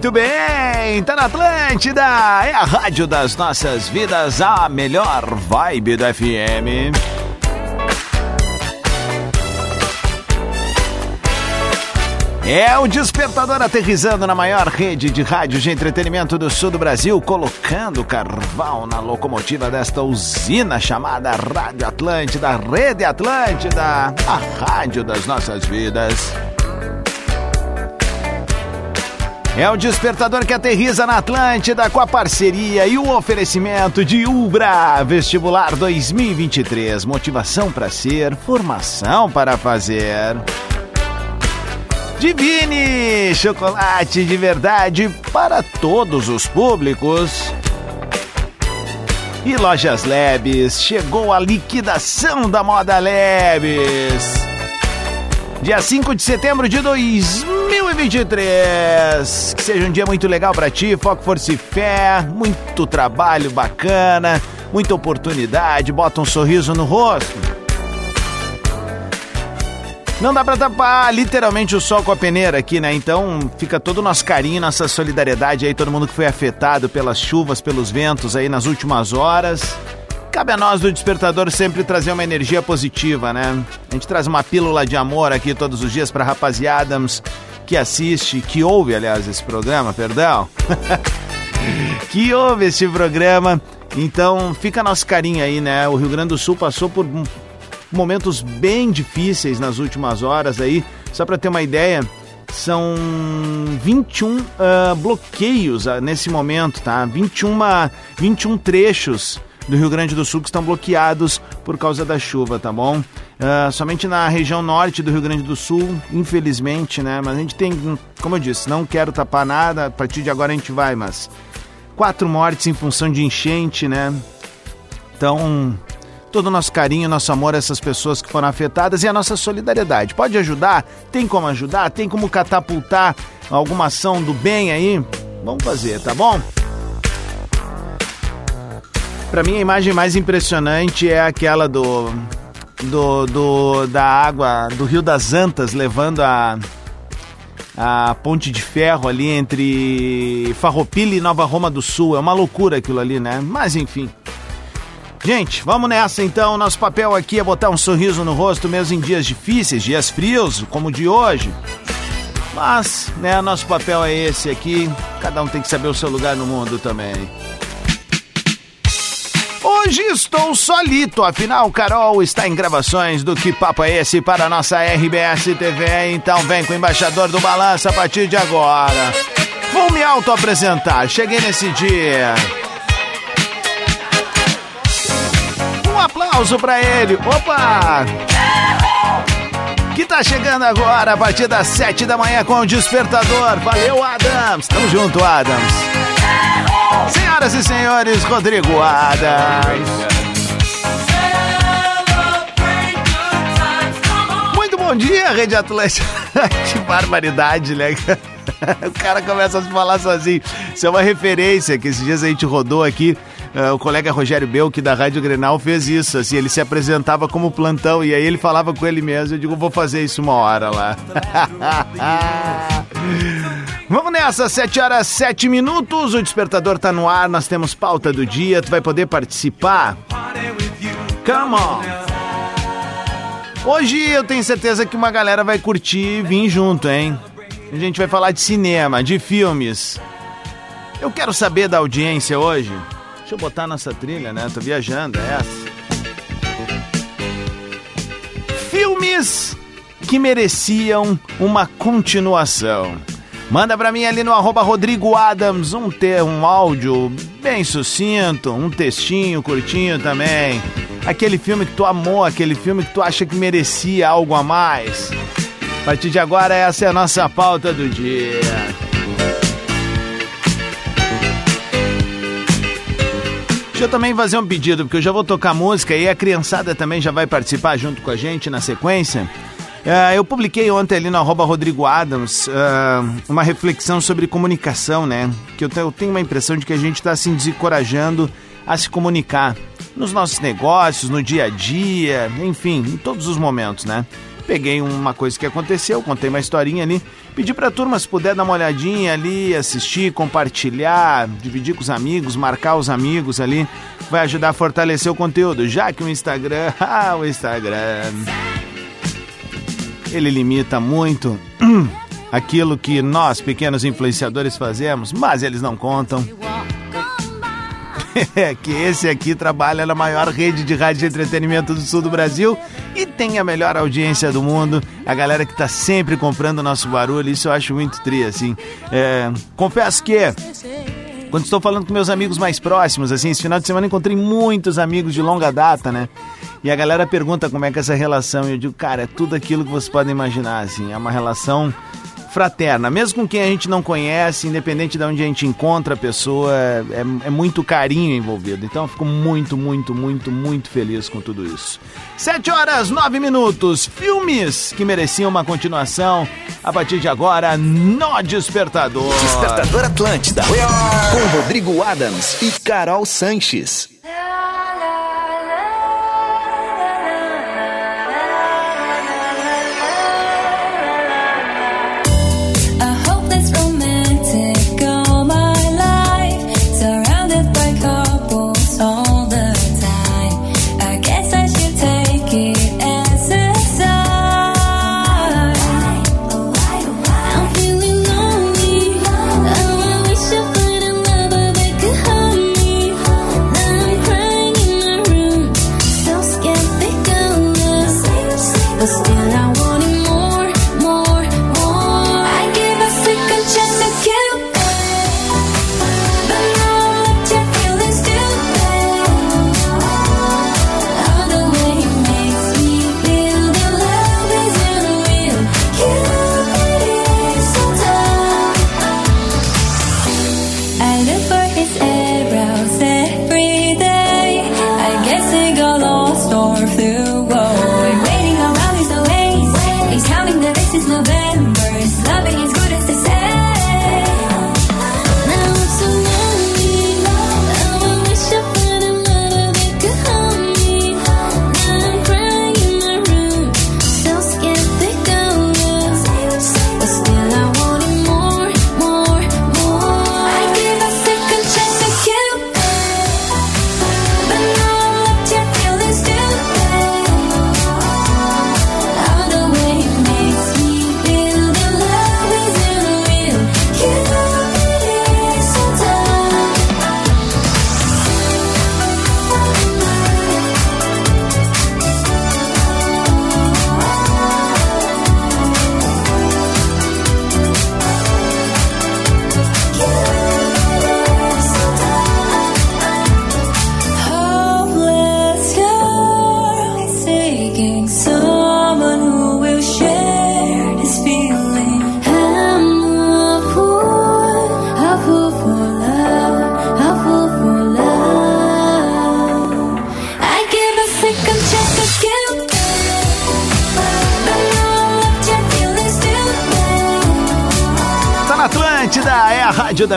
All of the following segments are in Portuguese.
Muito bem, tá na Atlântida, é a rádio das nossas vidas, a melhor vibe do FM. É o despertador aterrizando na maior rede de rádio de entretenimento do sul do Brasil, colocando carvão na locomotiva desta usina chamada Rádio Atlântida, Rede Atlântida, a rádio das nossas vidas. É o despertador que aterriza na Atlântida com a parceria e o oferecimento de Ubra Vestibular 2023. Motivação para ser, formação para fazer. Divine, chocolate de verdade para todos os públicos. E Lojas Lebes, chegou a liquidação da moda Lebes. Dia 5 de setembro de 2023. Que seja um dia muito legal para ti, foco, força e fé, muito trabalho bacana, muita oportunidade, bota um sorriso no rosto. Não dá pra tapar literalmente o sol com a peneira aqui, né? Então fica todo o nosso carinho, nossa solidariedade aí, todo mundo que foi afetado pelas chuvas, pelos ventos aí nas últimas horas. Cabe a nós do Despertador sempre trazer uma energia positiva, né? A gente traz uma pílula de amor aqui todos os dias pra rapaziada que assiste, que ouve, aliás, esse programa, perdão. que ouve esse programa. Então fica nosso carinho aí, né? O Rio Grande do Sul passou por momentos bem difíceis nas últimas horas aí. Só para ter uma ideia, são 21 uh, bloqueios uh, nesse momento, tá? 21, 21 trechos do Rio Grande do Sul que estão bloqueados por causa da chuva, tá bom? Uh, somente na região norte do Rio Grande do Sul, infelizmente, né? Mas a gente tem, como eu disse, não quero tapar nada, a partir de agora a gente vai, mas quatro mortes em função de enchente, né? Então, todo o nosso carinho, nosso amor a essas pessoas que foram afetadas e a nossa solidariedade. Pode ajudar? Tem como ajudar? Tem como catapultar alguma ação do bem aí? Vamos fazer, tá bom? Para mim a imagem mais impressionante é aquela do, do, do da água do Rio das Antas levando a a ponte de ferro ali entre Farroupilha e Nova Roma do Sul. É uma loucura aquilo ali, né? Mas enfim. Gente, vamos nessa então. Nosso papel aqui é botar um sorriso no rosto mesmo em dias difíceis, dias frios, como o de hoje. Mas, né, nosso papel é esse aqui. Cada um tem que saber o seu lugar no mundo também. Hoje estou solito, afinal Carol está em gravações do Que Papo é Esse para nossa RBS TV, então vem com o embaixador do Balança a partir de agora. Vou me auto-apresentar, cheguei nesse dia. Um aplauso para ele. Opa! Que tá chegando agora a partir das sete da manhã com o Despertador. Valeu, Adams. Tamo junto, Adams. Senhoras e senhores, Rodrigo Adams. Muito bom dia, Rede Atlântica. que barbaridade, né? o cara começa a falar sozinho. Isso é uma referência que esses dias a gente rodou aqui. Uh, o colega Rogério Belk da Rádio Grenal fez isso, assim, ele se apresentava como plantão e aí ele falava com ele mesmo, eu digo, vou fazer isso uma hora lá. Vamos nessa, 7 horas 7 minutos, o despertador tá no ar, nós temos pauta do dia, tu vai poder participar. Come on! Hoje eu tenho certeza que uma galera vai curtir vir junto, hein? A gente vai falar de cinema, de filmes. Eu quero saber da audiência hoje. Deixa eu botar nossa trilha, né? Tô viajando, é essa. Filmes que mereciam uma continuação. Manda pra mim ali no arroba Rodrigo Adams um, ter, um áudio bem sucinto, um textinho curtinho também. aquele filme que tu amou, aquele filme que tu acha que merecia algo a mais. A partir de agora, essa é a nossa pauta do dia. Deixa eu também fazer um pedido, porque eu já vou tocar música e a criançada também já vai participar junto com a gente na sequência. Uh, eu publiquei ontem ali no arroba Rodrigo Adams uh, uma reflexão sobre comunicação, né? Que eu, eu tenho uma impressão de que a gente está se desencorajando a se comunicar nos nossos negócios, no dia a dia, enfim, em todos os momentos, né? Peguei uma coisa que aconteceu, contei uma historinha ali, pedi pra turma se puder dar uma olhadinha ali, assistir, compartilhar, dividir com os amigos, marcar os amigos ali, vai ajudar a fortalecer o conteúdo, já que o Instagram, ah, o Instagram ele limita muito aquilo que nós, pequenos influenciadores, fazemos, mas eles não contam. É que esse aqui trabalha na maior rede de rádio de entretenimento do sul do Brasil e tem a melhor audiência do mundo. A galera que tá sempre comprando nosso barulho, isso eu acho muito tri, assim. É, confesso que quando estou falando com meus amigos mais próximos, assim, esse final de semana encontrei muitos amigos de longa data, né? E a galera pergunta como é que é essa relação. E eu digo, cara, é tudo aquilo que vocês podem imaginar, assim. É uma relação fraterna. Mesmo com quem a gente não conhece, independente de onde a gente encontra a pessoa, é, é muito carinho envolvido. Então eu fico muito, muito, muito, muito feliz com tudo isso. Sete horas, nove minutos. Filmes que mereciam uma continuação. A partir de agora, no Despertador. Despertador Atlântida. Com Rodrigo Adams e Carol Sanches.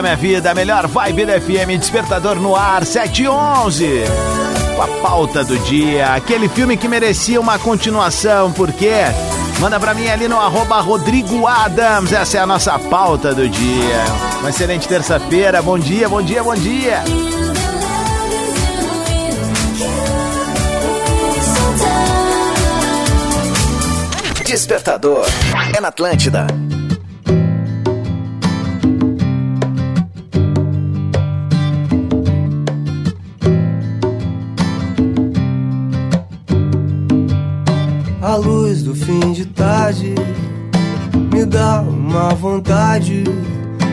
Minha Vida, melhor vibe da FM, Despertador no ar, 711. Com a pauta do dia, aquele filme que merecia uma continuação, por quê? Manda pra mim ali no arroba Rodrigo Adams, essa é a nossa pauta do dia. Uma excelente terça-feira, bom dia, bom dia, bom dia. Despertador, é na Atlântida.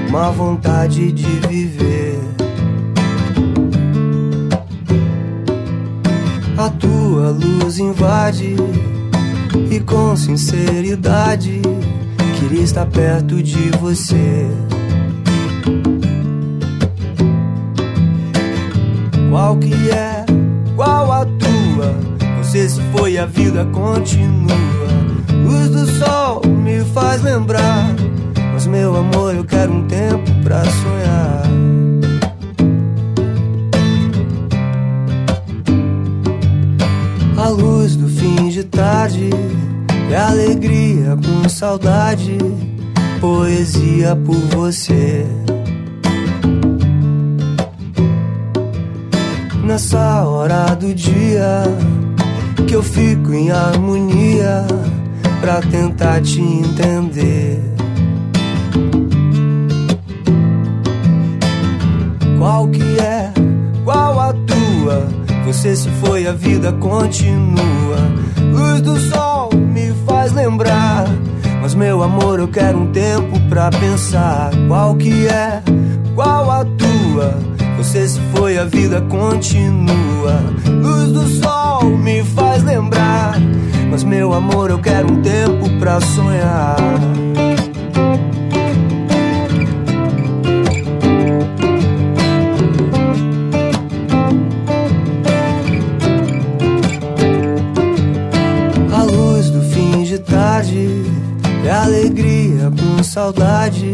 Uma vontade de viver. A tua luz invade e com sinceridade queria estar perto de você. Qual que é? Qual a tua? Você se foi, a vida continua. Luz do sol me faz lembrar. Mas meu amor, eu quero um tempo pra sonhar. A luz do fim de tarde é alegria com saudade, poesia por você. Nessa hora do dia que eu fico em harmonia pra tentar te entender. Você se foi, a vida continua. Luz do sol me faz lembrar. Mas meu amor, eu quero um tempo pra pensar. Qual que é? Qual a tua? Você se foi, a vida continua. Luz do sol me faz lembrar. Mas meu amor, eu quero um tempo pra sonhar. Saudade,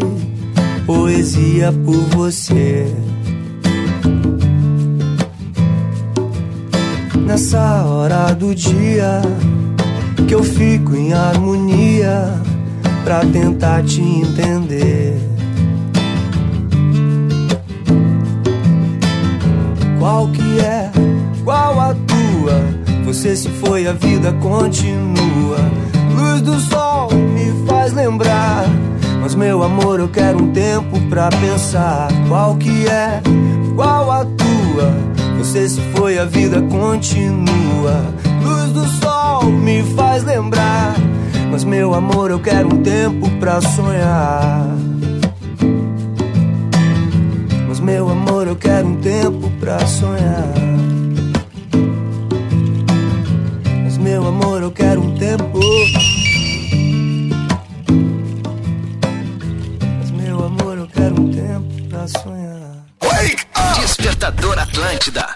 poesia por você. Nessa hora do dia que eu fico em harmonia pra tentar te entender. Qual que é? Qual a tua? Você se foi, a vida continua. Luz do sol me faz lembrar. Mas meu amor, eu quero um tempo pra pensar. Qual que é? Qual a tua? Você se foi, a vida continua. Luz do sol me faz lembrar. Mas meu amor, eu quero um tempo pra sonhar. Mas meu amor, eu quero um tempo pra sonhar. Mas meu amor, eu quero um tempo. Despertador Atlântida.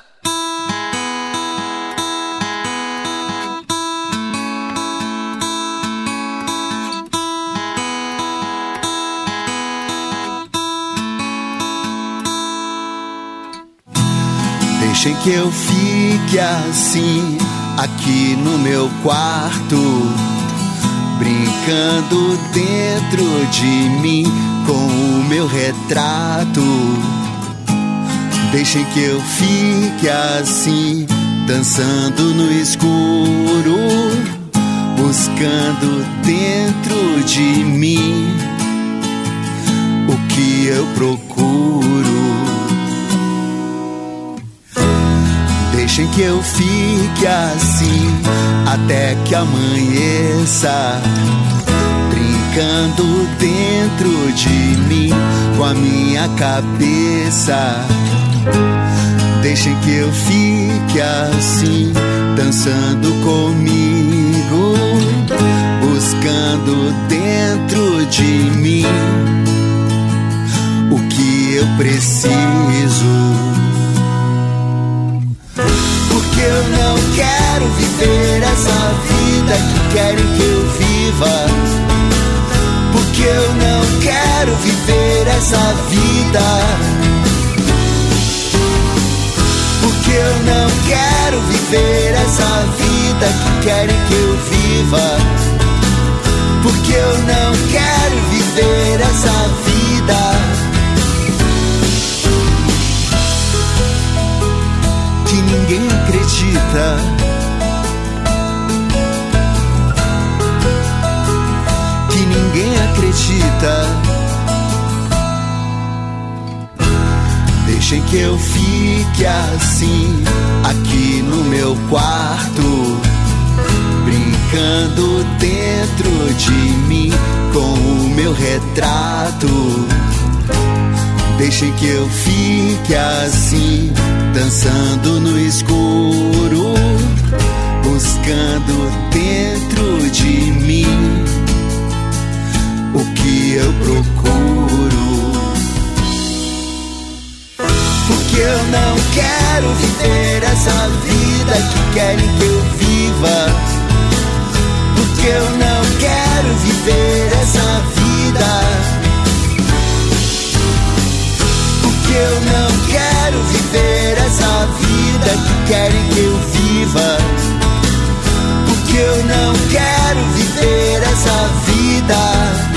Deixem que eu fique assim, aqui no meu quarto, brincando dentro de mim com o meu retrato. Deixem que eu fique assim, dançando no escuro, buscando dentro de mim o que eu procuro. Deixem que eu fique assim até que amanheça, brincando dentro de mim com a minha cabeça. Deixem que eu fique assim, dançando comigo, buscando dentro de mim o que eu preciso. Porque eu não quero viver essa vida que querem que eu viva. Porque eu não quero viver essa vida. Porque eu não quero viver essa vida que querem que eu viva. Porque eu não quero viver essa vida. que ninguém acredita. Que ninguém acredita. Deixem que eu fique assim, aqui no meu quarto, brincando dentro de mim com o meu retrato. Deixem que eu fique assim, dançando no escuro, que querem que eu viva. Porque eu não quero viver essa vida. Porque eu não quero viver essa vida que querem que eu viva. Porque eu não quero viver essa vida.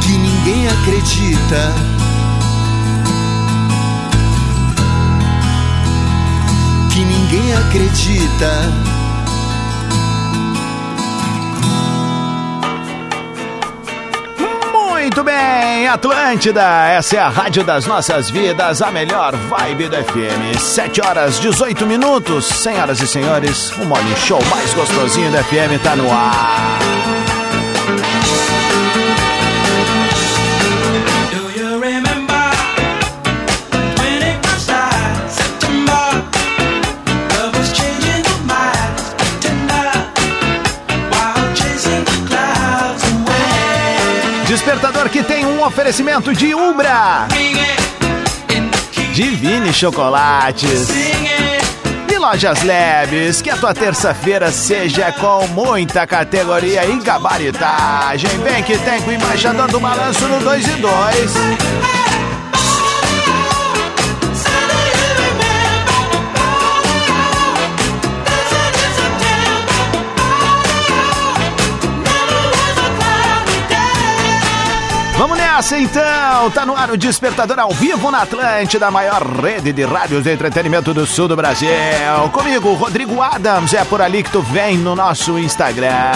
que ninguém acredita. Ninguém acredita. Muito bem, Atlântida, essa é a rádio das nossas vidas, a melhor vibe do FM. 7 horas 18 minutos, senhoras e senhores, o morning show mais gostosinho do FM tá no ar. Oferecimento de Umbra, Divine Chocolates e Lojas Leves. Que a tua terça-feira seja com muita categoria e gabaritagem. Vem que tem com o embaixador do balanço no 2 e 2. Então! Tá no ar o Despertador ao vivo na Atlântida, a maior rede de rádios de entretenimento do sul do Brasil. Comigo, Rodrigo Adams, é por ali que tu vem no nosso Instagram.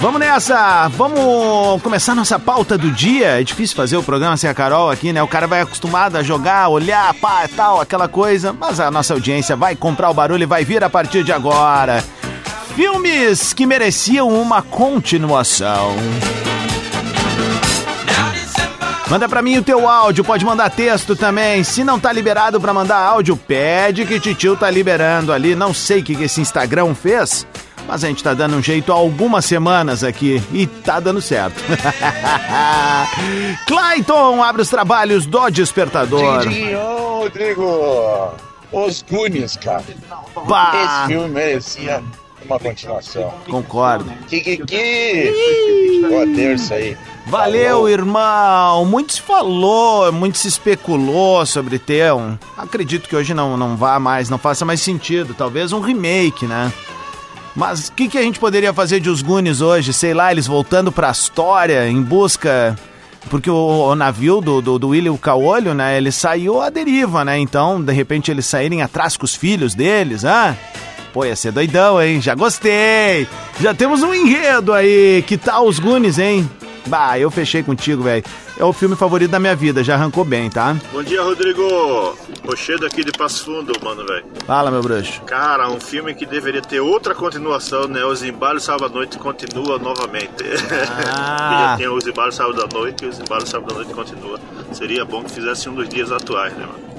Vamos nessa! Vamos começar nossa pauta do dia. É difícil fazer o programa sem a Carol aqui, né? O cara vai acostumado a jogar, olhar, pá, tal, aquela coisa. Mas a nossa audiência vai comprar o barulho e vai vir a partir de agora. Filmes que mereciam uma continuação. Manda pra mim o teu áudio, pode mandar texto também. Se não tá liberado pra mandar áudio, pede que Titio tá liberando ali. Não sei o que esse Instagram fez, mas a gente tá dando um jeito há algumas semanas aqui e tá dando certo. Clayton, abre os trabalhos do Despertador. Rodrigo! Os Goonies, cara. Bah, Esse filme merecia uma continuação. concordo. Kikiki! Boa terça aí. Valeu, irmão. Muito se falou, muito se especulou sobre ter um. Acredito que hoje não, não vá mais, não faça mais sentido. Talvez um remake, né? Mas o que, que a gente poderia fazer de Os Goonies hoje? Sei lá, eles voltando pra história em busca. Porque o, o navio do, do, do William Caolho, né? Ele saiu à deriva, né? Então, de repente, eles saírem atrás com os filhos deles, ah? Pô, ia ser doidão, hein? Já gostei! Já temos um enredo aí. Que tal os Goonies, hein? Bah, eu fechei contigo, velho. É o filme favorito da minha vida, já arrancou bem, tá? Bom dia, Rodrigo. Rochedo aqui de Passo Fundo, mano, velho. Fala, meu bruxo. Cara, um filme que deveria ter outra continuação, né? Os Embalos Sábado à Noite continua novamente. Ah. Já tinha os Embalos Sábado à Noite e os Embalos Sábado à Noite continua. Seria bom que fizesse um dos dias atuais, né, mano?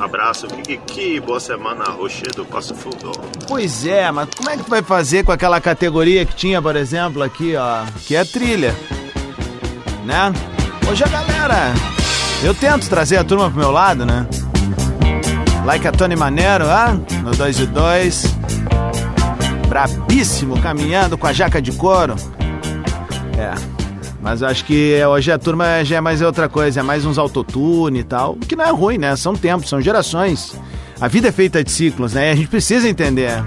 Abraço, que, que boa semana, Rochedo, Passo Fundo. Pois é, mas como é que tu vai fazer com aquela categoria que tinha, por exemplo, aqui, ó, que é trilha? Né? Hoje a galera, eu tento trazer a turma pro meu lado, né? Like a Tony Manero, ah, no 2 e 2. Brabíssimo, caminhando com a jaca de couro. É, mas acho que hoje a turma já é mais outra coisa, é mais uns autotune e tal. O que não é ruim, né? São tempos, são gerações. A vida é feita de ciclos, né? E a gente precisa entender.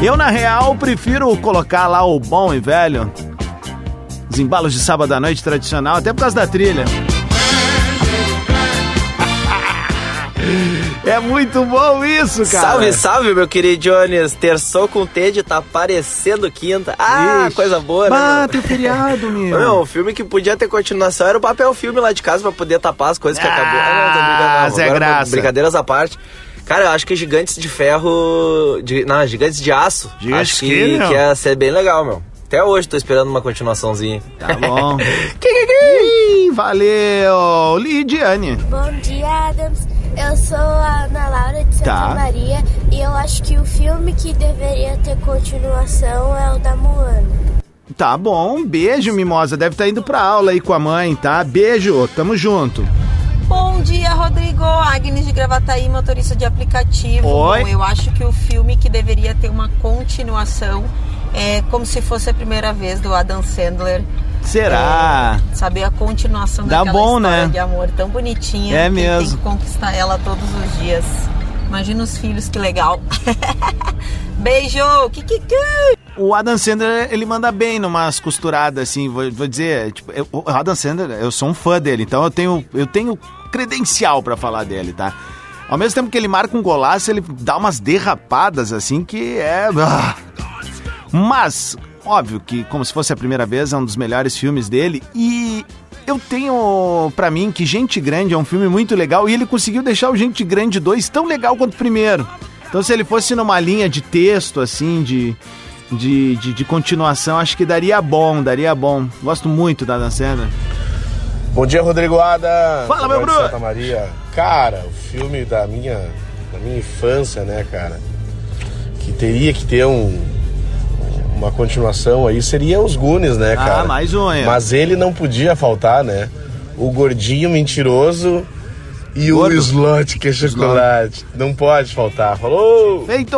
Eu, na real, prefiro colocar lá o bom e velho. Os embalos de sábado à noite tradicional, até por causa da trilha. É muito bom isso, cara. Salve, salve, meu querido Jones. Terçou com Ted, tá parecendo quinta. Ah, Ixi. coisa boa, né? Meu? tem feriado, meu. Meu, o filme que podia ter continuação era o papel filme lá de casa pra poder tapar as coisas que Ah, acabou. Ah, não, não. Zé Agora, Graça. Brincadeiras à parte. Cara, eu acho que Gigantes de Ferro. De, não, Gigantes de Aço. Gigantes acho que, que, meu? que ia ser bem legal, meu. Até hoje tô esperando uma continuaçãozinha. Tá bom. Valeu. Lidiane. Bom dia, Adams. Eu sou a Ana Laura de Santa Tá. Maria e eu acho que o filme que deveria ter continuação é o da Moana. Tá bom, beijo, Mimosa. Deve estar indo pra aula aí com a mãe, tá? Beijo, tamo junto. Bom dia, Rodrigo. Agnes de Gravataí, motorista de aplicativo. Oi. Bom, eu acho que o filme que deveria ter uma continuação é como se fosse a primeira vez do Adam Sandler. Será? É, saber a continuação Dá daquela bom, história né? de amor tão bonitinha. É que Tem mesmo. que conquistar ela todos os dias. Imagina os filhos, que legal. Beijo! Kikiki! O Adam Sandler, ele manda bem numas costuradas, assim, vou, vou dizer. Tipo, eu- o Adam Sandler, eu sou um fã dele, então eu tenho, eu tenho credencial pra falar dele, tá? Ao mesmo tempo que ele marca um golaço, ele dá umas derrapadas, assim, que é. ah. Mas, óbvio que, como se fosse a primeira vez, é um dos melhores filmes dele. E eu tenho pra mim que Gente Grande é um filme muito legal e ele conseguiu deixar o Gente Grande 2 tão legal quanto o primeiro. Então, se ele fosse numa linha de texto, assim, de, de, de, de continuação, acho que daria bom, daria bom. Gosto muito da Dan Sandler. Bom dia, Rodrigo Ada. Fala, meu Bruno. Santa Maria. Cara, o filme da minha, da minha infância, né, cara? Que teria que ter um, uma continuação aí seria os Goonies, né, Ah, cara? mais um, é. Mas ele não podia faltar, né? O gordinho mentiroso e Gordo. o slot que é chocolate. Não pode faltar. Falou! Feito!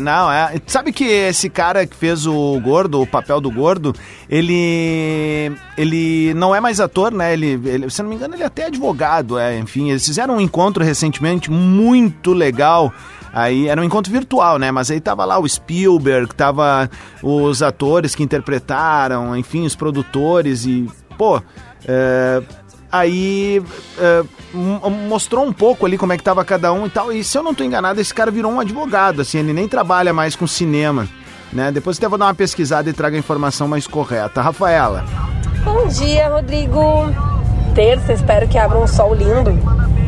Não, é. Sabe que esse cara que fez o gordo, o papel do gordo, ele. Ele não é mais ator, né? Ele, ele- se não me engano, ele é até advogado, é. Enfim, eles fizeram um encontro recentemente muito legal. Aí era um encontro virtual, né? Mas aí tava lá o Spielberg, tava os atores que interpretaram, enfim, os produtores e. Pô. é, Aí é, mostrou um pouco ali como é que tava cada um e tal. E se eu não tô enganado, esse cara virou um advogado, assim, ele nem trabalha mais com cinema. Né? Depois até vou dar uma pesquisada e traga a informação mais correta. Rafaela. Bom dia, Rodrigo. Terça, espero que abra um sol lindo.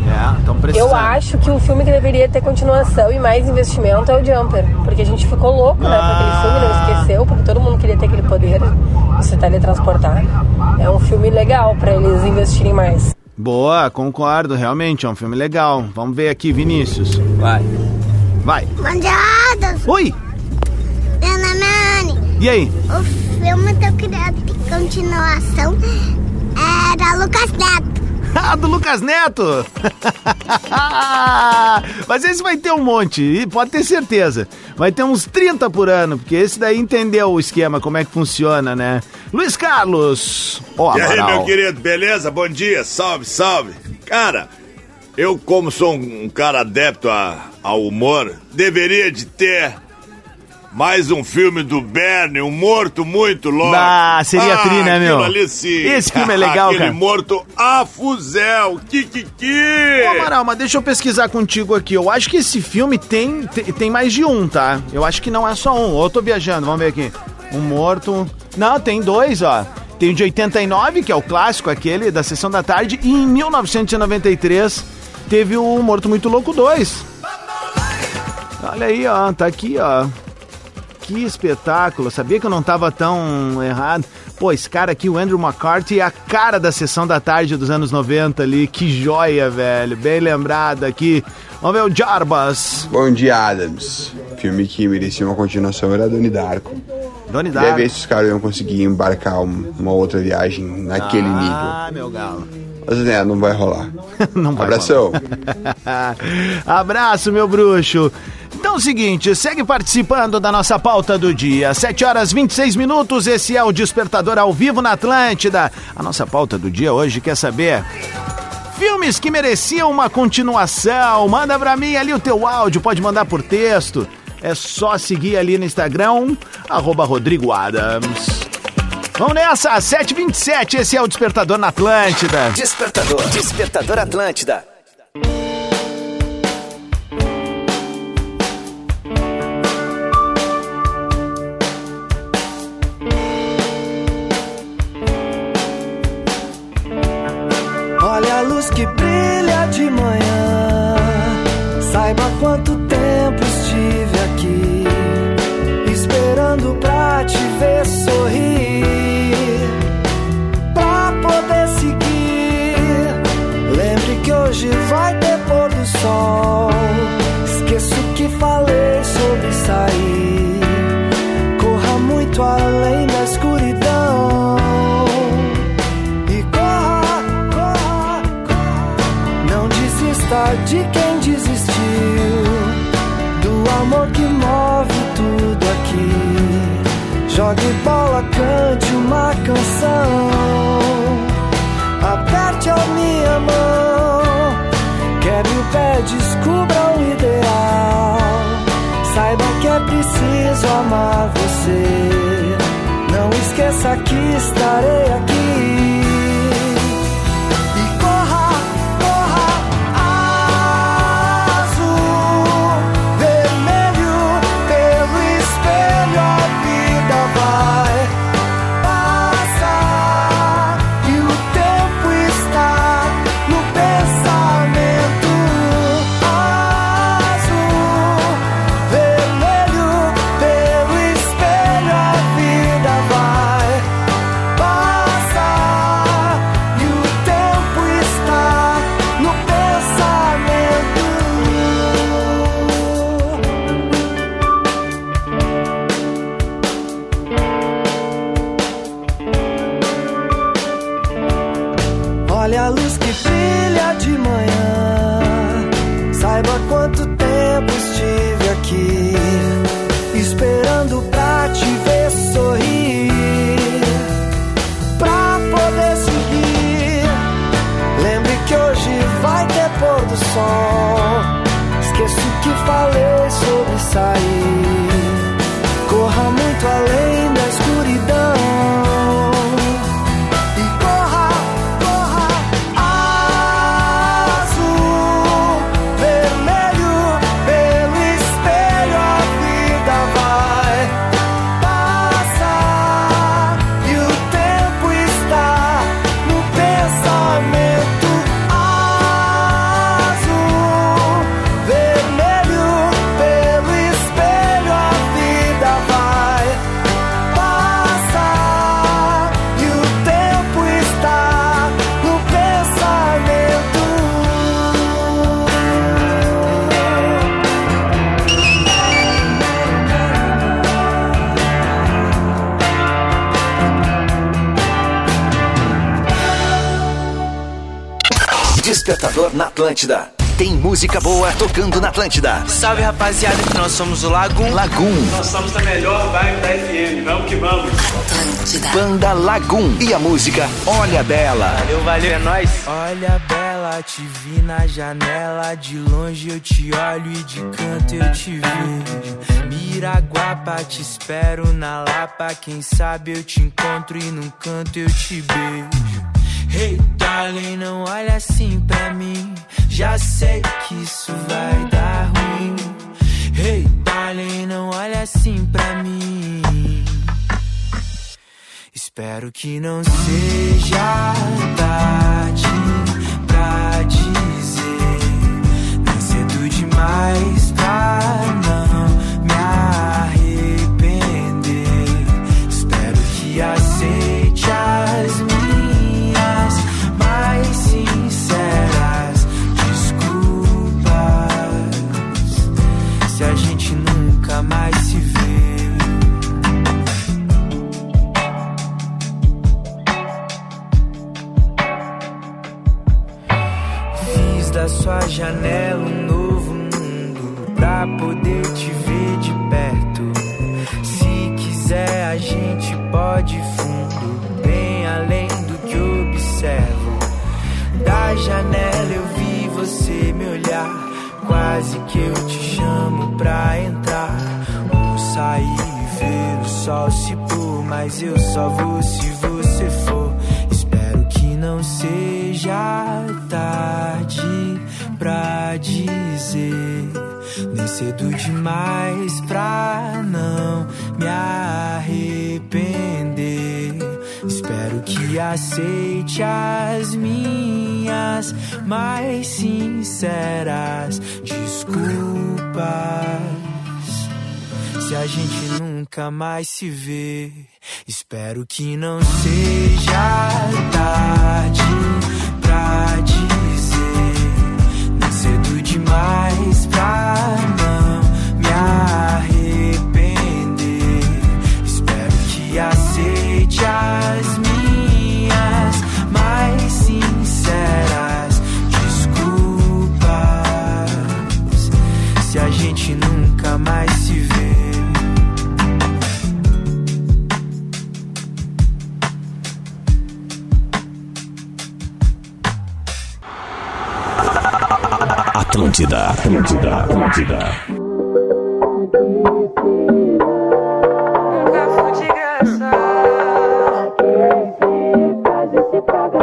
É, Eu acho que o filme que deveria ter continuação e mais investimento é o Jumper. Porque a gente ficou louco, né, com aquele filme, não esqueceu, porque todo mundo queria ter aquele poder de se teletransportar. É um filme legal pra eles investirem mais. Boa, concordo, realmente, é um filme legal. Vamos ver aqui, Vinícius. Vai. Vai. Mandiadas! Oi! Ana Mani, E aí? o filme que eu queria ter continuação era Lucas Neto. Ah, do Lucas Neto! Mas esse vai ter um monte, e pode ter certeza. Vai ter uns 30 por ano, porque esse daí entendeu o esquema, como é que funciona, né? Luiz Carlos! Ó, e aí, meu querido, beleza? Bom dia, salve, salve. Cara, eu como sou um, um cara adepto a- ao humor, deveria de ter mais um filme do Bernie, um morto muito louco. Ah, seria tri, né, meu? Ali, sim. Esse filme é legal, Aquele cara. morto a fuzel, kikiki. Ô, Amaral, mas deixa eu pesquisar contigo aqui. Eu acho que esse filme tem, tem, tem mais de um, tá? Eu acho que não é só um. Ou eu tô viajando, vamos ver aqui. Um morto. Não, tem dois, ó. Tem o de 89, que é o clássico, aquele da Sessão da Tarde, e em 1993 teve o Morto Muito Louco 2. Olha aí, ó, tá aqui, ó. Que espetáculo, sabia que eu não tava tão errado. Pô, esse cara aqui, o Andrew McCarthy, é a cara da Sessão da Tarde dos anos 90 ali. Que joia, velho. Bem lembrado aqui. Vamos ver o Jarbas. Bom dia, Adams. Filme que merecia uma continuação era Doni Darko. Queria Darko. ver se os caras iam conseguir embarcar um- uma outra viagem naquele Ah, meu galo. nível. Mas né, não vai rolar. Não vai Abração. Abraço, meu bruxo. Então é o seguinte, segue participando da nossa pauta do dia. 7 horas 26 minutos, esse é o Despertador ao vivo na Atlântida. A nossa pauta do dia hoje quer saber... Filmes que mereciam uma continuação. Manda pra mim ali o teu áudio, pode mandar por texto. É só seguir ali no Instagram, arroba Rodrigo Adams. Vamos nessa, 7h27, esse é o Despertador na Atlântida. Despertador. Despertador Atlântida. Olha a luz que brilha de manhã. Saiba quanto tempo pra te ver Atlântida. Tem música boa tocando na Atlântida. Salve rapaziada, que nós somos o Lagum. Lagum. Nós somos a melhor vibe da FM. Vamos que vamos. Banda Lagum. E a música Olha Bela. Valeu, valeu, é nóis. Olha, Bela, te vi na janela. De longe eu te olho e de canto eu te vejo. Miraguapa, te espero na Lapa. Quem sabe eu te encontro e num canto eu te beijo. Hey, darling, não olha assim pra mim. Já sei que isso vai dar ruim. Hey, darling, não olha assim pra mim. Espero que não seja tarde pra dizer. Nem cedo demais janela um novo mundo pra poder te ver de perto. Se quiser, a gente pode fundo, bem além do que observo. Da janela eu vi você me olhar. Quase que eu te chamo pra entrar. Ou sair e ver o sol se pôr. Mas eu só vou se você for. Espero que não seja tarde pra dizer. Nem cedo demais pra não me arrepender. Espero que aceite as minhas mais sinceras desculpas. Se a gente nunca mais se vê, espero que não seja tarde pra dizer. Cedo demais Atlântida, Atlântida, Atlântida. Nunca fui de graça.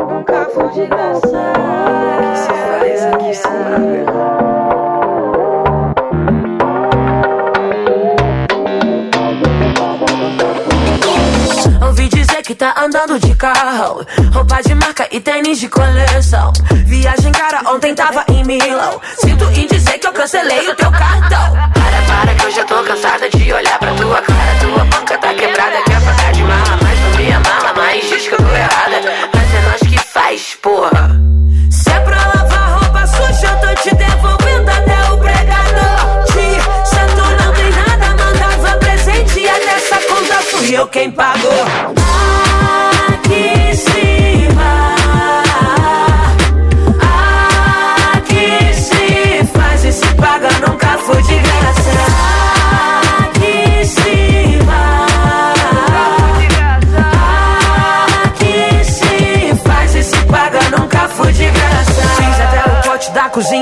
Nunca fui de graça. Que se faz, se paga. Ouvi dizer que tá andando de carro. Roupa de marca e tênis de coleção. Viagem cara, ontem tava em Milão. Sinto em dizer que eu cancelei o teu cartão. Para, para que eu já tô cansada de olhar pra tua cara. Tua banca tá quebrada, quer pagar de mala. Mas não me amala, mas diz que eu tô errada. Mas é nós que faz, porra. Se é pra lavar roupa suja, eu tô te devolvendo até o pregador. Te, tu não tem nada, mandava presente. E até essa conta fui eu quem pagou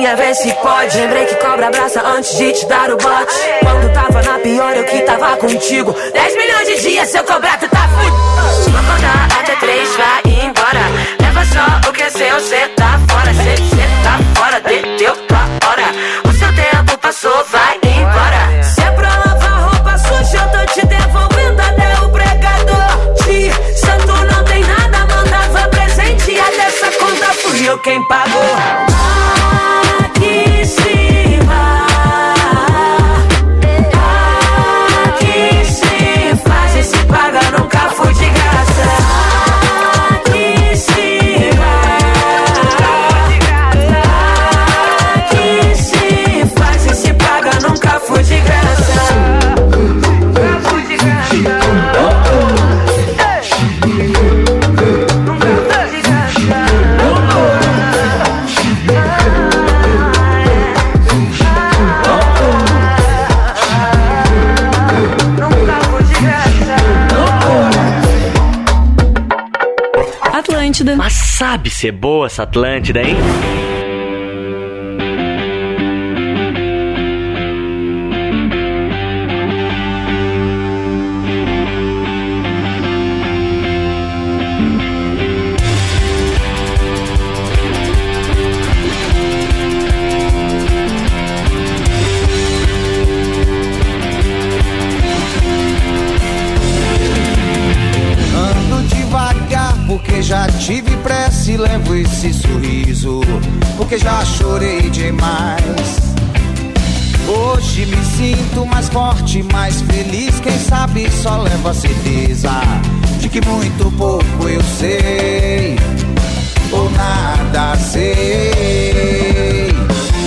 da cozinha, vê se pode. Lembrei que cobra abraça antes de te dar o bote. Quando tava na pior, eu que tava contigo. 10 milhões de dias, se eu cobrar, tu tá fudido. Vou contar até três, vai embora. Leva só o que é seu, cê tá fora. Cê, cê tá fora, de, deu tua hora. O seu tempo passou, vai embora. Se é pra lavar roupa suja, eu tô te devolvendo até o pregador. Te, santo não tem nada, mandava presente. E até essa conta fui eu quem pagou. Sabe ser boa essa Atlântida, hein? Sabe só levo a certeza de que muito pouco eu sei ou nada sei.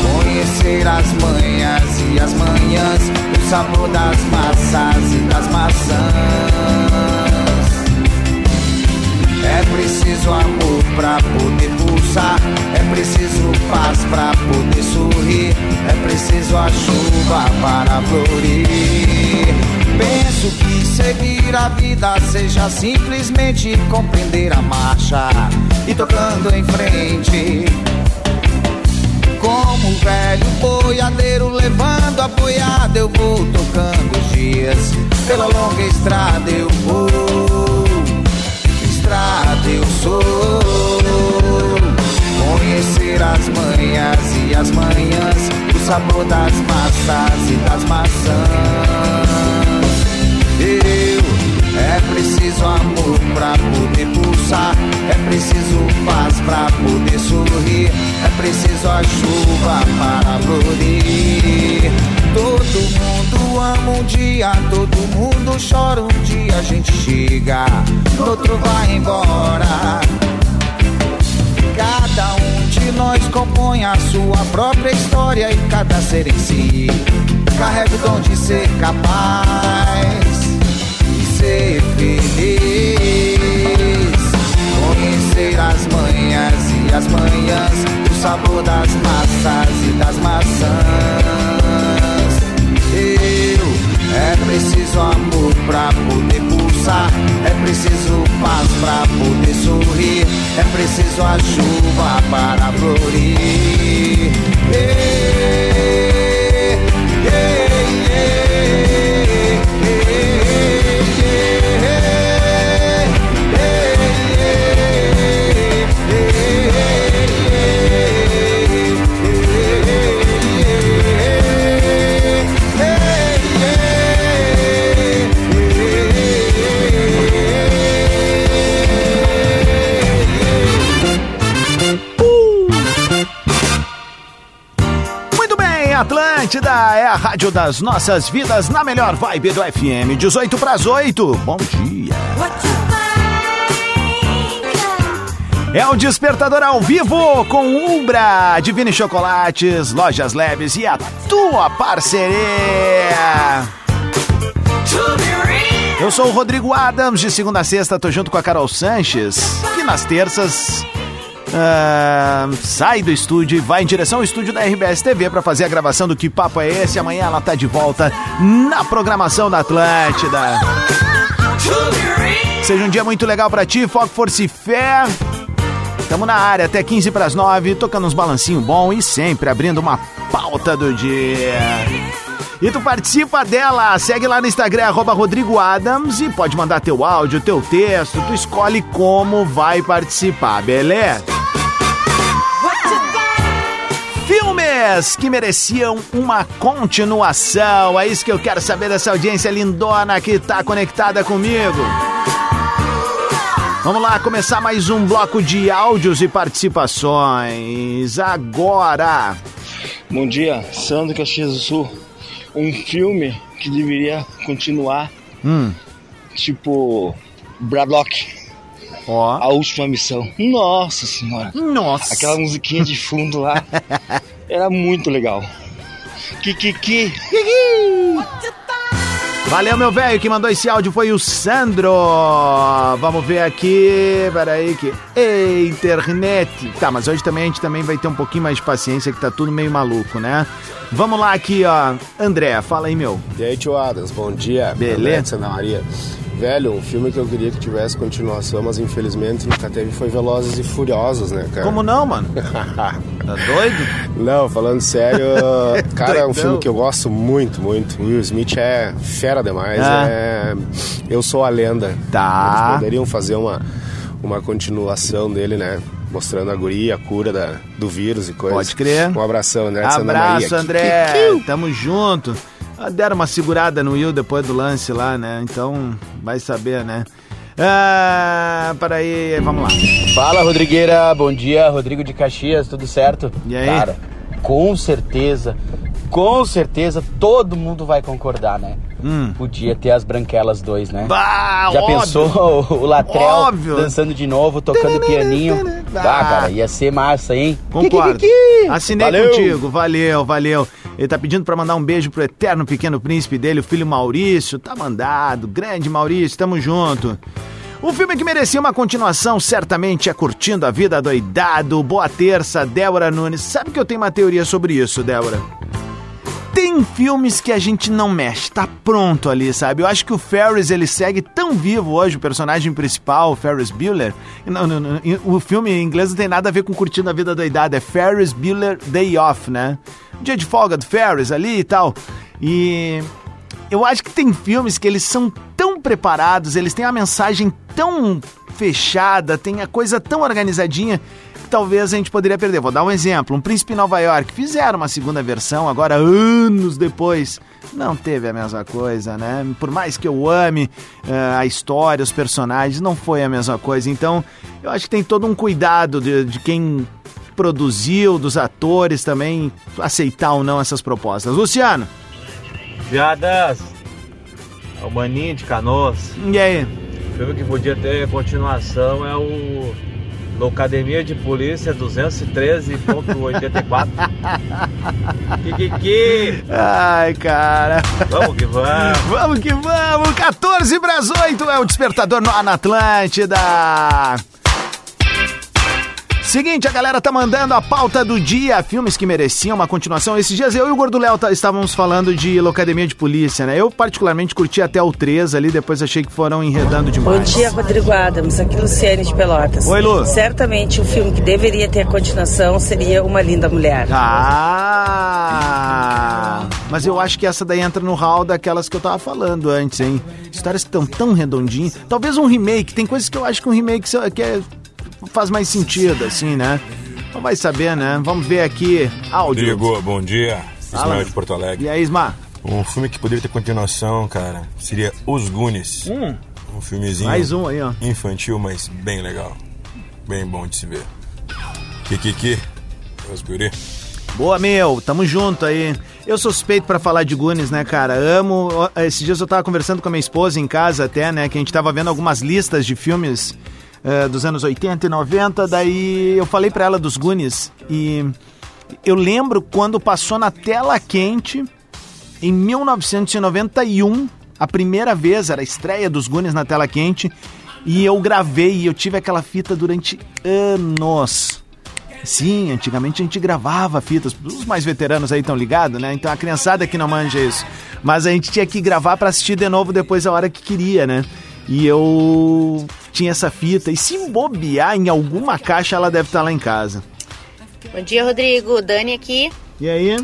Conhecer as manhas e as manhãs, o sabor das massas e das maçãs. É preciso amor pra poder pulsar. É preciso paz pra poder sorrir. É preciso a chuva para florir. Penso que seguir a vida seja simplesmente compreender a marcha e tocando em frente. Como um velho boiadeiro levando a boiada, eu vou tocando os dias. Pela longa estrada eu vou estrada eu sou. Conhecer as manhas e as manhãs, o sabor das massas e das maçãs. É preciso amor pra poder pulsar, é preciso paz pra poder sorrir, é preciso a chuva para florir. Todo mundo ama um dia, todo mundo chora um dia, a gente chega, outro vai embora. Cada um de nós compõe a sua própria história e cada ser em si carrega o dom de ser capaz ser feliz. Conhecer as manhas e as manhãs, o sabor das massas e das maçãs. Eu é preciso amor pra poder pulsar, é preciso paz pra poder sorrir, é preciso a chuva para florir. Eu Atlântida, é a rádio das nossas vidas na melhor vibe do FM, 18 para as 8. Bom dia. É o Despertador ao vivo com Umbra, Divine Chocolates, Lojas Leves e a tua parceria. Eu sou o Rodrigo Adams, de segunda a sexta tô junto com a Carol Sanches, que nas terças sai do estúdio e vai em direção ao estúdio da RBS TV para fazer a gravação do Que Papo é Esse. Amanhã ela tá de volta na programação da Atlântida. Seja um dia muito legal para ti, foco, força e fé. Tamo na área até 15 para as 9, tocando uns balancinho bom e sempre abrindo uma pauta do dia. E tu participa dela, segue lá no Instagram, arroba Rodrigo Adams, e pode mandar teu áudio, teu texto, tu escolhe como vai participar, beleza? Filmes que mereciam uma continuação, é isso que eu quero saber dessa audiência lindona que tá conectada comigo. Vamos lá, começar mais um bloco de áudios e participações. Agora. Bom dia, Sandro Caxias do Sul. Um filme que deveria continuar, Hum. tipo Bradlock. Ó. A última missão. Nossa senhora. Nossa. Aquela musiquinha de fundo lá. Era muito legal. Kikiki. Valeu, meu velho, que mandou esse áudio foi o Sandro. Vamos ver aqui, peraí que... Ei, internet. Tá, mas hoje também a gente também vai ter um pouquinho mais de paciência, que tá tudo meio maluco, né? Vamos lá aqui, ó. André, fala aí, meu. E aí, tio Adams, bom dia. Beleza. André Santa Maria. Velho, um filme que eu queria que tivesse continuação, mas infelizmente nunca teve, foi Velozes e Furiosos, né, cara? Como não, mano? Tá doido? Não, falando sério, cara, é um filme que eu gosto muito, muito. Will Smith é fera demais, Ah. é... Eu sou a lenda. Tá. Eles poderiam fazer uma, uma continuação dele, né? Mostrando a guria, a cura da, do vírus e coisas. Pode crer. Um abração, André. Abraço, André. Tamo junto. Deram uma segurada no Will depois do lance lá, né? Então, vai saber, né? Ah, peraí, vamos lá. Fala, Rodrigueira. Bom dia, Rodrigo de Caxias, tudo certo? E aí? Cara, com certeza, com certeza todo mundo vai concordar, né? Hum. Podia ter as Branquelas 2, né? Bah, Já óbvio. pensou o Latrell Óbvio. dançando de novo, tocando pianinho? Bah, cara, ia ser massa, hein? Concordo. Kikiki. Assinei Valeu. contigo, valeu, valeu. Ele tá pedindo pra mandar um beijo pro eterno pequeno príncipe dele, o filho Maurício. Tá mandado, grande Maurício, tamo junto. O filme que merecia uma continuação certamente é Curtindo a Vida Doidado. Boa terça, Débora Nunes. Sabe que eu tenho uma teoria sobre isso, Débora? Tem filmes que a gente não mexe, tá pronto ali, sabe? Eu acho que o Ferris, ele segue tão vivo hoje, o personagem principal, o Ferris Bueller. Não, não, não, o filme em inglês não tem nada a ver com Curtindo a Vida Doidada, é Ferris Bueller Day Off, né? Dia de folga do Ferris ali e tal. E eu acho que tem filmes que eles são tão preparados, eles têm a mensagem tão fechada, tem a coisa tão organizadinha talvez a gente poderia perder. Vou dar um exemplo: Um Príncipe em Nova York. Fizeram uma segunda versão, agora anos depois. Não teve a mesma coisa, né? Por mais que eu ame eh, a história, os personagens, não foi a mesma coisa. Então, eu acho que tem todo um cuidado de, de quem produziu, dos atores também, aceitar ou não essas propostas. Luciano, Piadas. É o Maninho de Canoas. e aí? O filme que podia ter continuação é o Locademia de Polícia 213.84. Kikiki! Ai, cara. Vamos que vamos. Vamos que vamos. 14 para as 8 é o despertador no na Atlântida. Seguinte, a galera tá mandando a pauta do dia, filmes que mereciam uma continuação. Esses dias eu e o Gordo Léo tá- estávamos falando de Locademia de Polícia, né? Eu particularmente curti até o 3 ali, depois achei que foram enredando Bom demais. dia, Rodrigo Adams. Aqui Luciane de Pelotas. Oi, Lu. Certamente o filme que deveria ter continuação seria Uma Linda Mulher. Ah! Mas eu acho que essa daí entra no hall daquelas que eu tava falando antes, hein? Histórias que estão tão redondinhas. Talvez um remake. Tem coisas que eu acho que um remake que é- faz mais sentido, assim, né? Não vai saber, né? Vamos ver aqui. Áudio. Rodrigo, bom dia. Ismael de Porto Alegre. E aí, Isma? Um filme que poderia ter continuação, cara, seria Os Goonies. Hum. Um filmezinho Mais um aí, ó. infantil, mas bem legal. Bem bom de se ver. Kikiki, os guri. Boa, meu, tamo junto aí. Eu sou suspeito pra falar de Goonies, né, cara? Amo. Esses dias eu tava conversando com a minha esposa em casa até, né, que a gente tava vendo algumas listas de filmes eh, dos anos 80 e 90, daí eu falei pra ela dos Goonies e eu lembro quando passou na tela quente em 1991, a primeira vez, era a estreia dos Goonies na tela quente, e eu gravei e eu tive aquela fita durante anos. Sim, antigamente a gente gravava fitas. Os mais veteranos aí estão ligados, né? Então a criançada que não manja isso. Mas a gente tinha que gravar pra assistir de novo depois a hora que queria, né? E eu tinha essa fita. E se bobear em alguma caixa, ela deve estar lá em casa. Bom dia, Rodrigo. Dani aqui. E aí?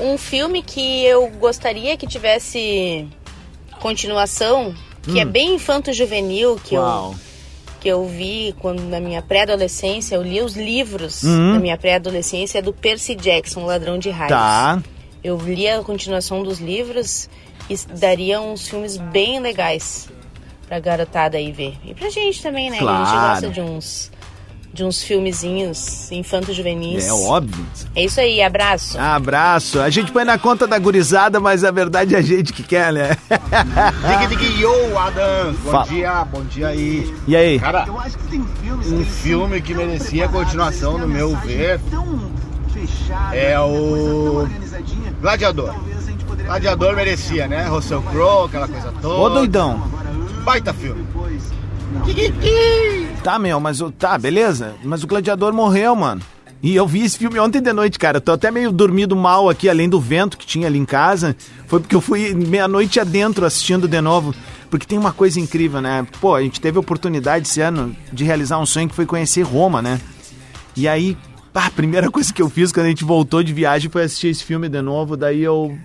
Um filme que eu gostaria que tivesse continuação, que é Hum. bem infanto-juvenil, que Uau. eu que eu vi quando na minha pré-adolescência, eu li os livros Uhum. da minha pré-adolescência é do Percy Jackson, Ladrão de Raios. Tá. Eu li a continuação dos livros e daria uns filmes bem legais pra garotada aí ver. E pra gente também, né? Que a gente Claro. gosta de uns de uns filmezinhos infanto-juvenis. É óbvio. É isso aí, abraço. Abraço. A gente põe na conta da gurizada, mas a verdade é a gente que quer, né? Dig dig yo, Adam. Bom Fala. dia, bom dia aí. E aí? Cara, um filme que merecia continuação, no meu ver, é o Gladiador. Gladiador merecia, né? Russell Crowe, aquela coisa toda. Ô, doidão. Baita filme. Tá, meu, mas o. Tá, beleza. Mas o gladiador morreu, mano. E eu vi esse filme ontem de noite, cara. Eu tô até meio dormido mal aqui, além do vento que tinha ali em casa. Foi porque eu fui meia-noite adentro assistindo de novo. Porque tem uma coisa incrível, né? Pô, a gente teve a oportunidade esse ano de realizar um sonho que foi conhecer Roma, né? E aí, pá, a primeira coisa que eu fiz quando a gente voltou de viagem foi assistir esse filme de novo. Daí eu.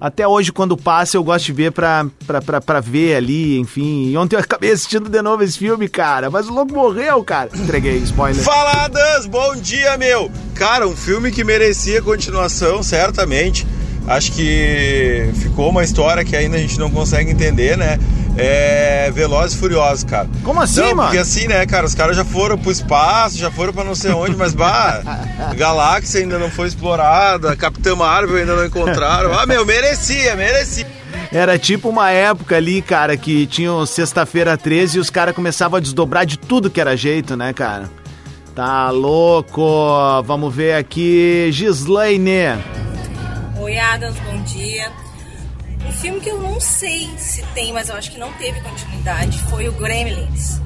Até hoje, quando passa, eu gosto de ver pra, pra, pra, pra ver ali, enfim. E ontem eu acabei assistindo de novo esse filme, cara. Mas o louco morreu, cara. Entreguei, spoiler. Fala, Adams! Bom dia, meu! Cara, um filme que merecia continuação, certamente. Acho que ficou uma história que ainda a gente não consegue entender, né? É Velozes e Furiosos, cara. Como assim, não, mano? Porque assim, né, cara, os caras já foram pro espaço, já foram pra não sei onde, mas bah, galáxia ainda não foi explorada, Capitã Marvel ainda não encontraram. Ah, meu, merecia, merecia. Era tipo uma época ali, cara, que tinha Sexta-feira 13 e os caras começavam a desdobrar de tudo que era jeito, né, cara? Tá louco. Vamos ver aqui. Gislaine. Oi, Adams, bom dia. Um filme que eu não sei se tem, mas eu acho que não teve continuidade, foi o Gremlins.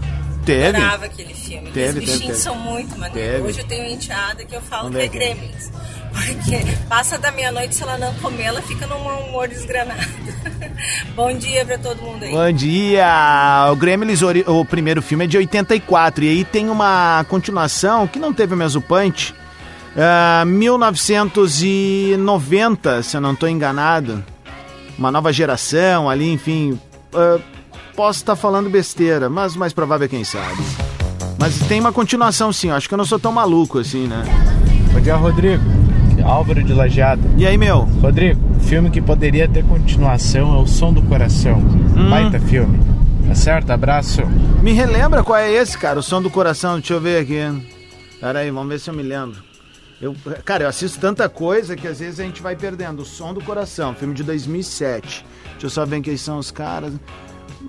Teve? Adorava aquele filme. Teve, Os teve, bichinhos teve. são muito maneiros. Teve. Hoje eu tenho uma enteada que eu falo Vamos que é ver aqui. Gremlins. Porque passa da meia-noite, se ela não comer, ela fica num humor desgranado. bom dia pra todo mundo aí. Bom dia! O Gremlins, o primeiro filme é de 84 e aí tem uma continuação que não teve o mesmo punch. Ah, 1990, se eu não estou enganado. Uma nova geração ali, enfim. ah, posso estar falando besteira, mas o mais provável é quem sabe. Mas tem uma continuação sim, acho que eu não sou tão maluco assim, né? Bom dia, Rodrigo. Álvaro de Lajeado. E aí, meu? Rodrigo, filme que poderia ter continuação é O Som do Coração. Hum. Baita filme. Tá certo? Abraço. Me relembra qual é esse, cara? O som do coração, deixa eu ver aqui. Pera aí, vamos ver se eu me lembro. Eu, cara, eu assisto tanta coisa que às vezes a gente vai perdendo. O som do coração, filme de 2007. Deixa eu só ver quem são os caras.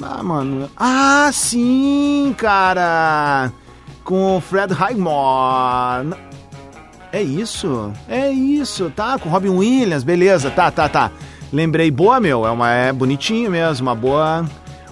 Ah, mano. Ah, sim, cara! Com o Fred Highmore. É isso? É isso, tá? Com Robin Williams, beleza, tá, tá, tá. Lembrei, boa, meu. É, uma, é bonitinho mesmo, uma boa.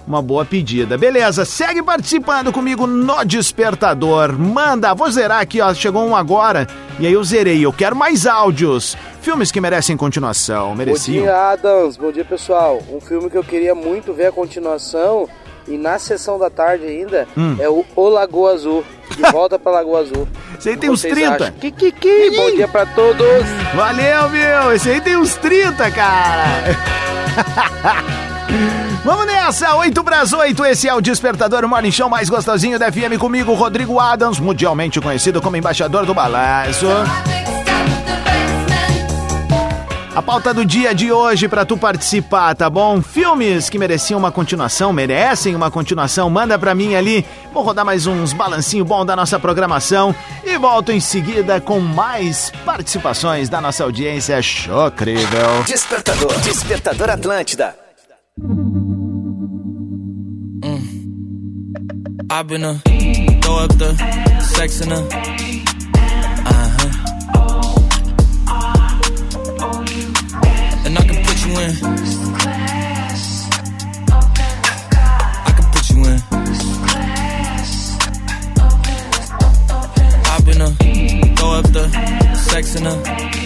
Uma boa pedida. Beleza, segue participando comigo no Despertador. Manda, vou zerar aqui, ó. Chegou um agora. E aí eu zerei. Eu quero mais áudios. Filmes que merecem continuação. Bom Mereciam. dia, Adams. Bom dia, pessoal. Um filme que eu queria muito ver a continuação e na sessão da tarde ainda Hum. é o O Lagoa Azul. De volta pra Lagoa Azul. Esse aí tem que uns vocês 30. acham? Kikiki, bom dia pra todos. Valeu, meu! Esse aí tem uns 30, cara! Vamos nessa, 8 para as 8, esse é o Despertador, o morning show mais gostosinho da FM comigo, Rodrigo Adams, mundialmente conhecido como embaixador do balanço. A pauta do dia de hoje pra tu participar, tá bom? Filmes que mereciam uma continuação, merecem uma continuação, manda pra mim ali. Vou rodar mais uns balancinho bom da nossa programação e volto em seguida com mais participações da nossa audiência chocrível. Despertador. Despertador Atlântida. I've been a throw up the sex in a uh huh. And I can put you in. I can put you in. I've been a throw up the sex in a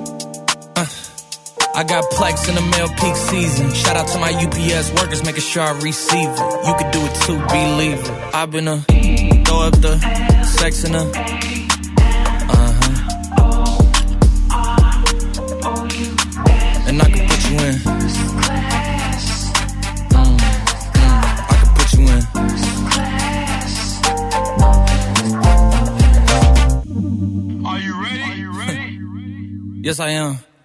I got plex in the mail peak season. Shout out to my UPS workers, making sure I receive it. You could do it too, believe it. I've been a throw up the sex in a uh huh. And I can put you in. Mm, mm, I can put you in. Are you ready? Are you ready? yes, I am.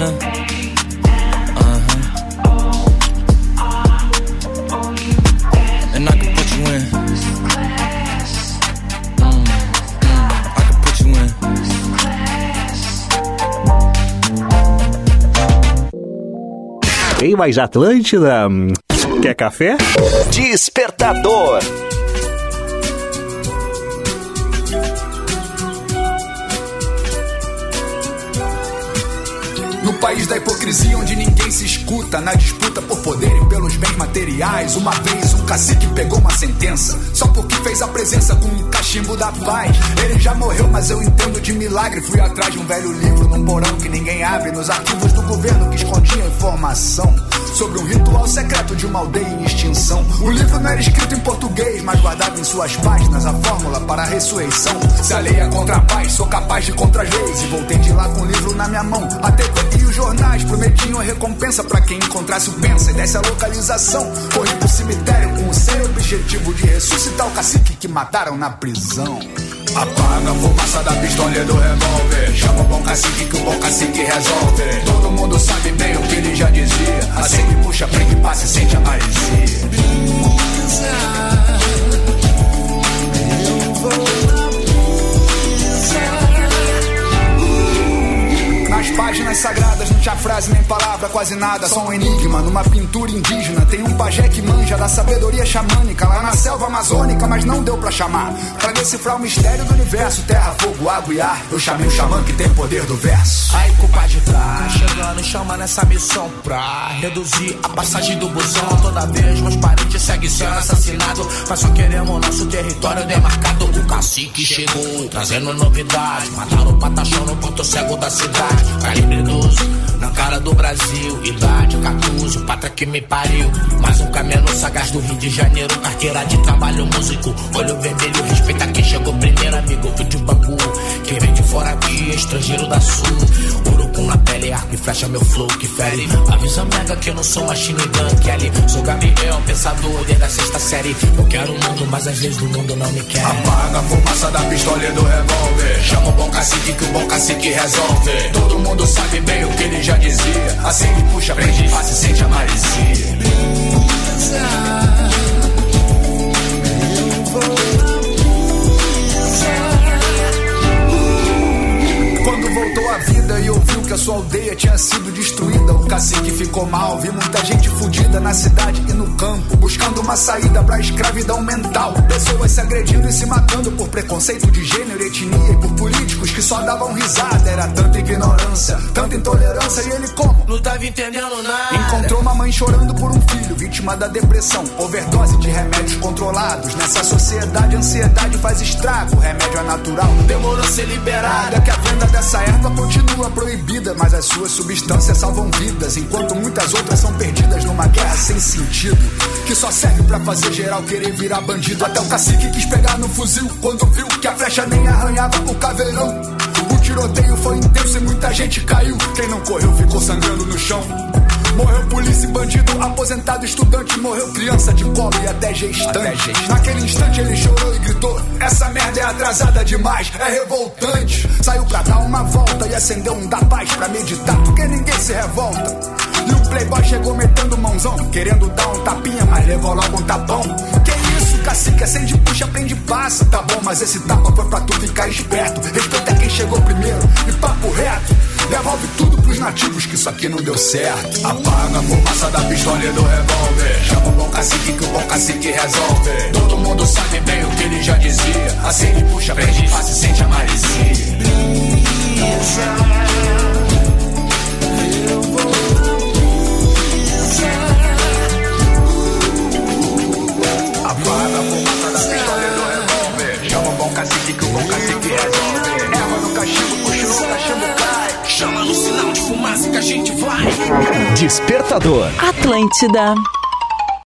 sex in a uh huh. And I can put you in. Mm, mm, I can put you in. Tem mais Atlântida? Quer café? Despertador. País da hipocrisia onde ninguém se escuta Na disputa por poder e pelos bens materiais. Uma vez um cacique pegou uma sentença Só porque fez a presença com um cachimbo da paz. Ele já morreu, mas eu entendo de milagre. Fui atrás de um velho livro num porão que ninguém abre. Nos arquivos do governo que escondia informação Sobre um ritual secreto de uma aldeia em extinção O livro não era escrito em português Mas guardava em suas páginas a fórmula para a ressurreição Se alheia contra a paz, sou capaz de contra as leis E voltei de lá com o livro na minha mão A TV e os jornais prometiam recompensa pra quem encontrasse o pensa e desse a localização. Corri pro cemitério com o sério objetivo de ressuscitar o cacique que mataram na prisão. Apaga a fumaça da pistola e do revólver. Chama o bom cacique que o bom cacique resolve. Todo mundo quase nada, só um enigma. Numa pintura indígena tem um pajé que manja da sabedoria xamânica lá na selva amazônica, mas não deu pra chamar. Pra decifrar o mistério do universo, terra, fogo, água e ar, eu chamei o xamã que tem poder do verso. Aí, compadre, tá chegando, chama nessa missão pra reduzir a passagem do busão. Toda vez meus parentes seguem sendo assassinados, mas só queremos nosso território demarcado. O cacique chegou, trazendo novidade. Mataram o patachão no ponto cego da cidade. Calibre 12, na cara do Brasil. Idade 14, pátria que me pariu. Mais um caminhão sagaz do Rio de Janeiro. Carteira de trabalho músico. Olho vermelho, respeita quem chegou primeiro, amigo. Fui de Bangu. Quem vem de fora aqui estrangeiro da sul. Urucum na pele, arco e flecha, meu flow que fere. Avisa mega que eu não sou machine gun, Kelly. Sou Gabriel, pensador desde a sexta série. Eu quero o mundo, mas às vezes o mundo não me quer. Apaga a fumaça da pistola e do revólver. Chama o bom cacique que o bom cacique resolve. Todo mundo sabe bem o que ele já dizia. Assim que puxa, prende fácil, sente a maresia. Quando voltou à vida e ouviu que a sua aldeia tinha sido destruída, o cacique ficou mal. Vi muita gente fudida na cidade e no campo, buscando uma saída pra escravidão mental. Pessoas se agredindo e se matando por preconceito de gênero, etnia e por políticos que só davam risada. Era tanta ignorância, tanta intolerância e ele como? Não tava entendendo nada. Encontrou uma mãe chorando por um filho, vítima da depressão, overdose de remédios controlados. Nessa sociedade, a ansiedade faz estrago. O remédio é natural, Demorou a ser liberado. é que a venda dessa erva continua proibida, mas as suas substâncias salvam vidas, enquanto muitas outras são perdidas numa guerra sem sentido, que só serve pra fazer geral querer virar bandido. Até o cacique quis pegar no fuzil quando viu que a flecha nem arranhava o caveirão. O tiroteio foi intenso e muita gente caiu. Quem não correu ficou sangrando no chão. Morreu polícia e bandido, aposentado, estudante, morreu criança de colo e até gestante. Naquele instante ele chorou e gritou: Essa merda é atrasada demais, é revoltante. Saiu pra dar uma volta e acendeu um da paz pra meditar, porque ninguém se revolta. E o playboy chegou metendo mãozão, querendo dar um tapinha, mas levou logo um tapão. Que isso, cacique, acende, puxa, prende, passa. Tá bom, mas esse tapa foi pra tu ficar esperto. Respeita quem chegou primeiro e papo reto. Devolve tudo pros nativos que isso aqui não deu certo. Apaga a fumaça da pistola e do revólver. Chama o bom cacique que o bom cacique resolve. Todo mundo sabe bem o que ele já dizia. Assim ele puxa, faz e sente a maresia. Apaga a fumaça da pistola e do revólver. Chama o bom cacique que o bom cacique resolve. A gente vai. Despertador. Atlântida.